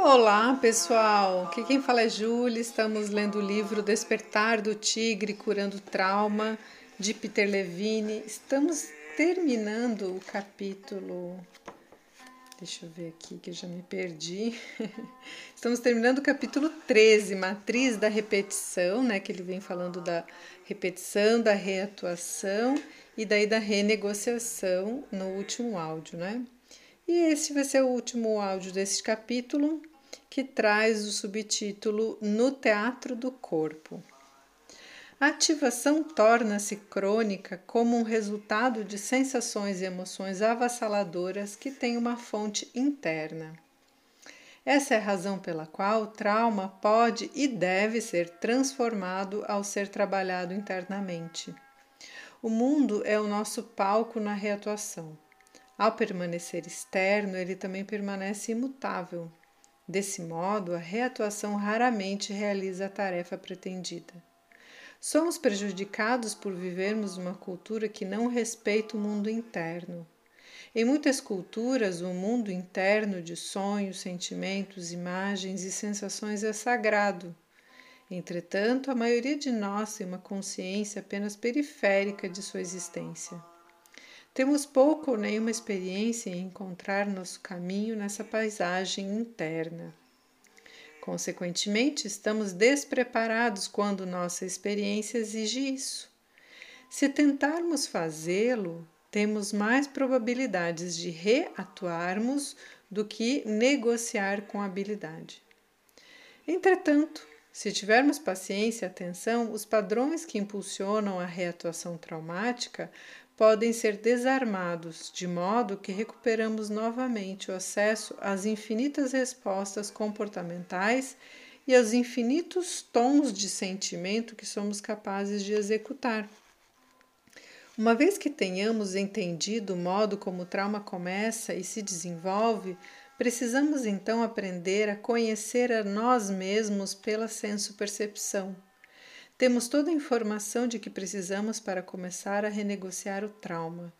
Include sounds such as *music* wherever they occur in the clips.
Olá, pessoal! Aqui quem fala é Júlia. Estamos lendo o livro Despertar do Tigre Curando Trauma de Peter Levine. Estamos terminando o capítulo. Deixa eu ver aqui que eu já me perdi. *laughs* Estamos terminando o capítulo 13, Matriz da Repetição, né? Que ele vem falando da repetição, da reatuação e daí da renegociação no último áudio, né? E esse vai ser o último áudio desse capítulo, que traz o subtítulo No Teatro do Corpo. A ativação torna-se crônica como um resultado de sensações e emoções avassaladoras que têm uma fonte interna. Essa é a razão pela qual o trauma pode e deve ser transformado ao ser trabalhado internamente. O mundo é o nosso palco na reatuação. Ao permanecer externo, ele também permanece imutável. Desse modo, a reatuação raramente realiza a tarefa pretendida. Somos prejudicados por vivermos uma cultura que não respeita o mundo interno. Em muitas culturas, o mundo interno de sonhos, sentimentos, imagens e sensações é sagrado. Entretanto, a maioria de nós tem uma consciência apenas periférica de sua existência. Temos pouco ou nenhuma experiência em encontrar nosso caminho nessa paisagem interna. Consequentemente, estamos despreparados quando nossa experiência exige isso. Se tentarmos fazê-lo, temos mais probabilidades de reatuarmos do que negociar com habilidade. Entretanto, se tivermos paciência e atenção, os padrões que impulsionam a reatuação traumática podem ser desarmados, de modo que recuperamos novamente o acesso às infinitas respostas comportamentais e aos infinitos tons de sentimento que somos capazes de executar. Uma vez que tenhamos entendido o modo como o trauma começa e se desenvolve, precisamos então aprender a conhecer a nós mesmos pela senso-percepção temos toda a informação de que precisamos para começar a renegociar o trauma.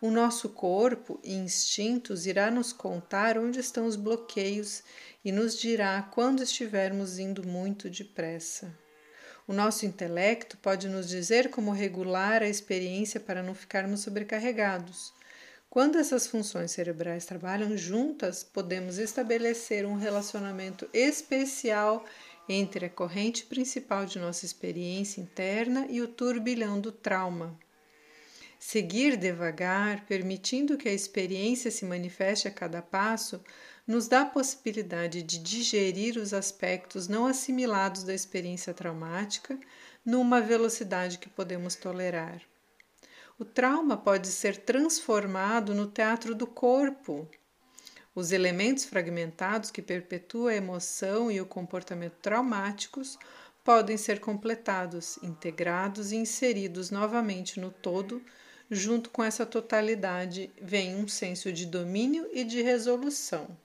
O nosso corpo e instintos irá nos contar onde estão os bloqueios e nos dirá quando estivermos indo muito depressa. O nosso intelecto pode nos dizer como regular a experiência para não ficarmos sobrecarregados. Quando essas funções cerebrais trabalham juntas, podemos estabelecer um relacionamento especial entre a corrente principal de nossa experiência interna e o turbilhão do trauma. Seguir devagar, permitindo que a experiência se manifeste a cada passo, nos dá a possibilidade de digerir os aspectos não assimilados da experiência traumática numa velocidade que podemos tolerar. O trauma pode ser transformado no teatro do corpo, os elementos fragmentados que perpetuam a emoção e o comportamento traumáticos podem ser completados, integrados e inseridos novamente no todo. Junto com essa totalidade vem um senso de domínio e de resolução.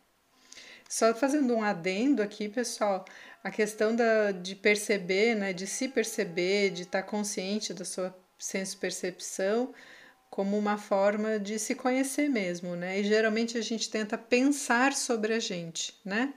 Só fazendo um adendo aqui, pessoal, a questão da, de perceber, né, de se perceber, de estar consciente da sua senso-percepção, como uma forma de se conhecer mesmo, né? E geralmente a gente tenta pensar sobre a gente, né?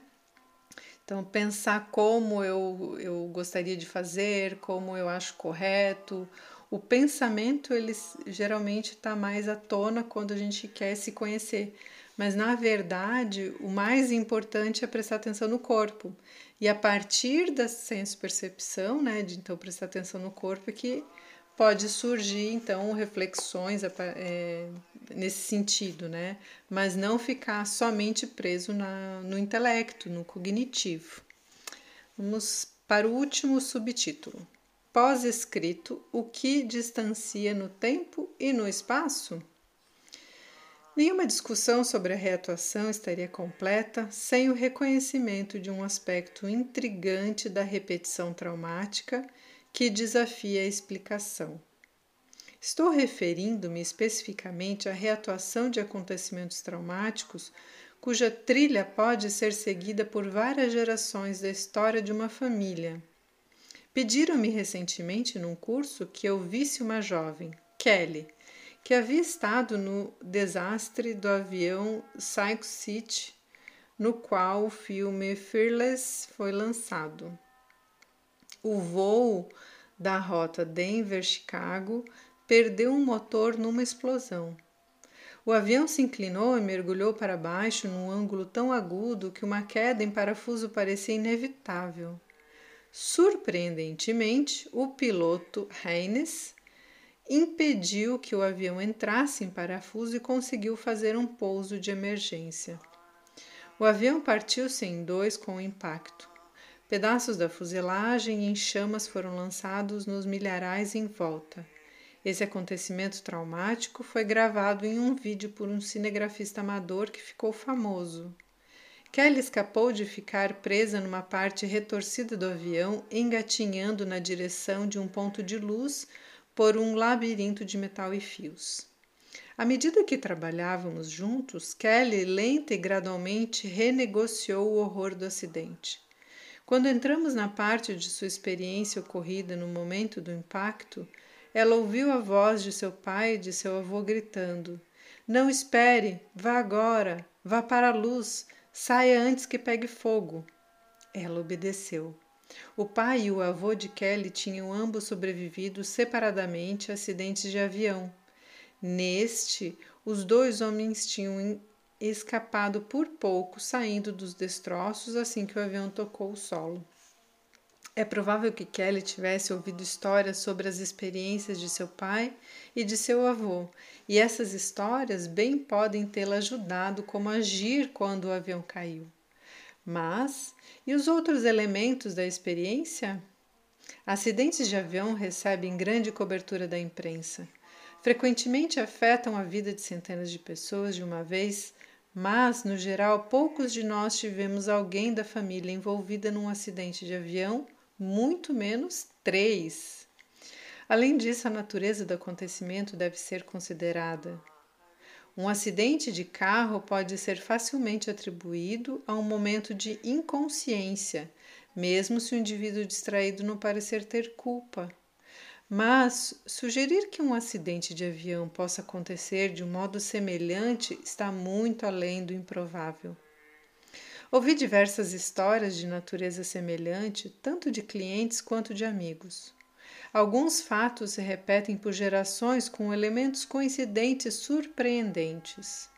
Então, pensar como eu, eu gostaria de fazer, como eu acho correto. O pensamento, ele geralmente está mais à tona quando a gente quer se conhecer. Mas, na verdade, o mais importante é prestar atenção no corpo. E a partir da senso-percepção, né, de então prestar atenção no corpo, é que pode surgir então reflexões é, nesse sentido, né? Mas não ficar somente preso na, no intelecto, no cognitivo. Vamos para o último subtítulo. Pós-escrito: O que distancia no tempo e no espaço? Nenhuma discussão sobre a reatuação estaria completa sem o reconhecimento de um aspecto intrigante da repetição traumática que desafia a explicação. Estou referindo-me especificamente à reatuação de acontecimentos traumáticos cuja trilha pode ser seguida por várias gerações da história de uma família. Pediram-me recentemente num curso que eu visse uma jovem, Kelly, que havia estado no desastre do avião Psycho City no qual o filme Fearless foi lançado. O voo da rota Denver-Chicago perdeu um motor numa explosão. O avião se inclinou e mergulhou para baixo num ângulo tão agudo que uma queda em parafuso parecia inevitável. Surpreendentemente, o piloto Haynes impediu que o avião entrasse em parafuso e conseguiu fazer um pouso de emergência. O avião partiu-se em dois com o impacto. Pedaços da fuselagem em chamas foram lançados nos milharais em volta. Esse acontecimento traumático foi gravado em um vídeo por um cinegrafista amador que ficou famoso. Kelly escapou de ficar presa numa parte retorcida do avião, engatinhando na direção de um ponto de luz por um labirinto de metal e fios. À medida que trabalhávamos juntos, Kelly lenta e gradualmente renegociou o horror do acidente. Quando entramos na parte de sua experiência ocorrida no momento do impacto, ela ouviu a voz de seu pai e de seu avô gritando: Não espere, vá agora, vá para a luz, saia antes que pegue fogo. Ela obedeceu. O pai e o avô de Kelly tinham ambos sobrevivido separadamente a acidentes de avião. Neste, os dois homens tinham escapado por pouco, saindo dos destroços assim que o avião tocou o solo. É provável que Kelly tivesse ouvido histórias sobre as experiências de seu pai e de seu avô, e essas histórias bem podem tê-la ajudado como agir quando o avião caiu. Mas e os outros elementos da experiência? Acidentes de avião recebem grande cobertura da imprensa. Frequentemente afetam a vida de centenas de pessoas de uma vez, mas, no geral, poucos de nós tivemos alguém da família envolvida num acidente de avião, muito menos três. Além disso, a natureza do acontecimento deve ser considerada. Um acidente de carro pode ser facilmente atribuído a um momento de inconsciência, mesmo se o indivíduo distraído não parecer ter culpa. Mas sugerir que um acidente de avião possa acontecer de um modo semelhante está muito além do improvável. Ouvi diversas histórias de natureza semelhante, tanto de clientes quanto de amigos. Alguns fatos se repetem por gerações com elementos coincidentes surpreendentes.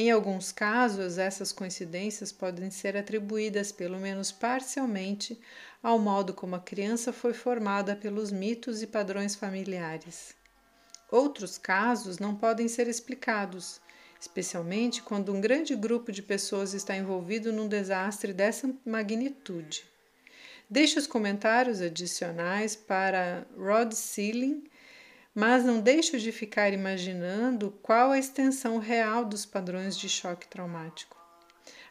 Em alguns casos, essas coincidências podem ser atribuídas, pelo menos parcialmente, ao modo como a criança foi formada pelos mitos e padrões familiares. Outros casos não podem ser explicados, especialmente quando um grande grupo de pessoas está envolvido num desastre dessa magnitude. Deixe os comentários adicionais para Rod Sealing, mas não deixe de ficar imaginando qual a extensão real dos padrões de choque traumático.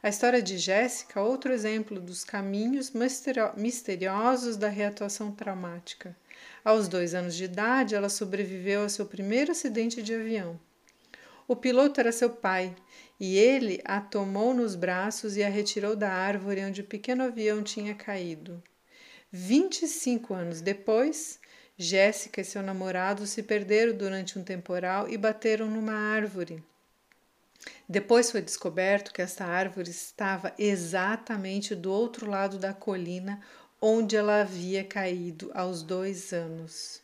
A história de Jéssica, outro exemplo dos caminhos misteriosos da reatuação traumática. Aos dois anos de idade, ela sobreviveu ao seu primeiro acidente de avião. O piloto era seu pai e ele a tomou nos braços e a retirou da árvore onde o pequeno avião tinha caído. 25 anos depois, Jéssica e seu namorado se perderam durante um temporal e bateram numa árvore. Depois foi descoberto que esta árvore estava exatamente do outro lado da colina onde ela havia caído aos dois anos.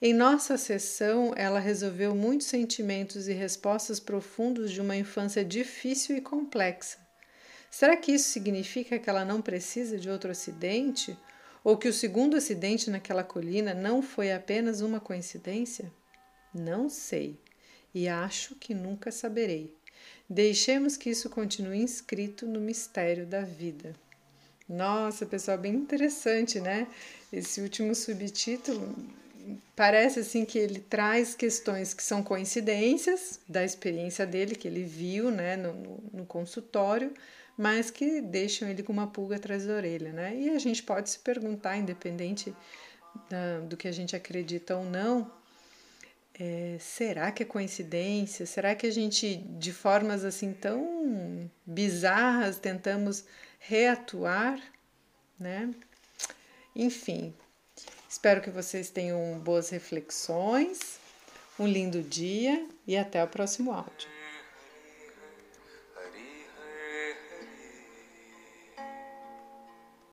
Em nossa sessão, ela resolveu muitos sentimentos e respostas profundos de uma infância difícil e complexa. Será que isso significa que ela não precisa de outro acidente? Ou que o segundo acidente naquela colina não foi apenas uma coincidência? Não sei e acho que nunca saberei. Deixemos que isso continue inscrito no mistério da vida. Nossa, pessoal, bem interessante, né? Esse último subtítulo parece assim que ele traz questões que são coincidências da experiência dele, que ele viu né, no, no, no consultório, mas que deixam ele com uma pulga atrás da orelha, né? E a gente pode se perguntar, independente da, do que a gente acredita ou não, é, será que é coincidência? Será que a gente, de formas assim tão bizarras, tentamos reatuar, né? Enfim, espero que vocês tenham boas reflexões, um lindo dia e até o próximo áudio.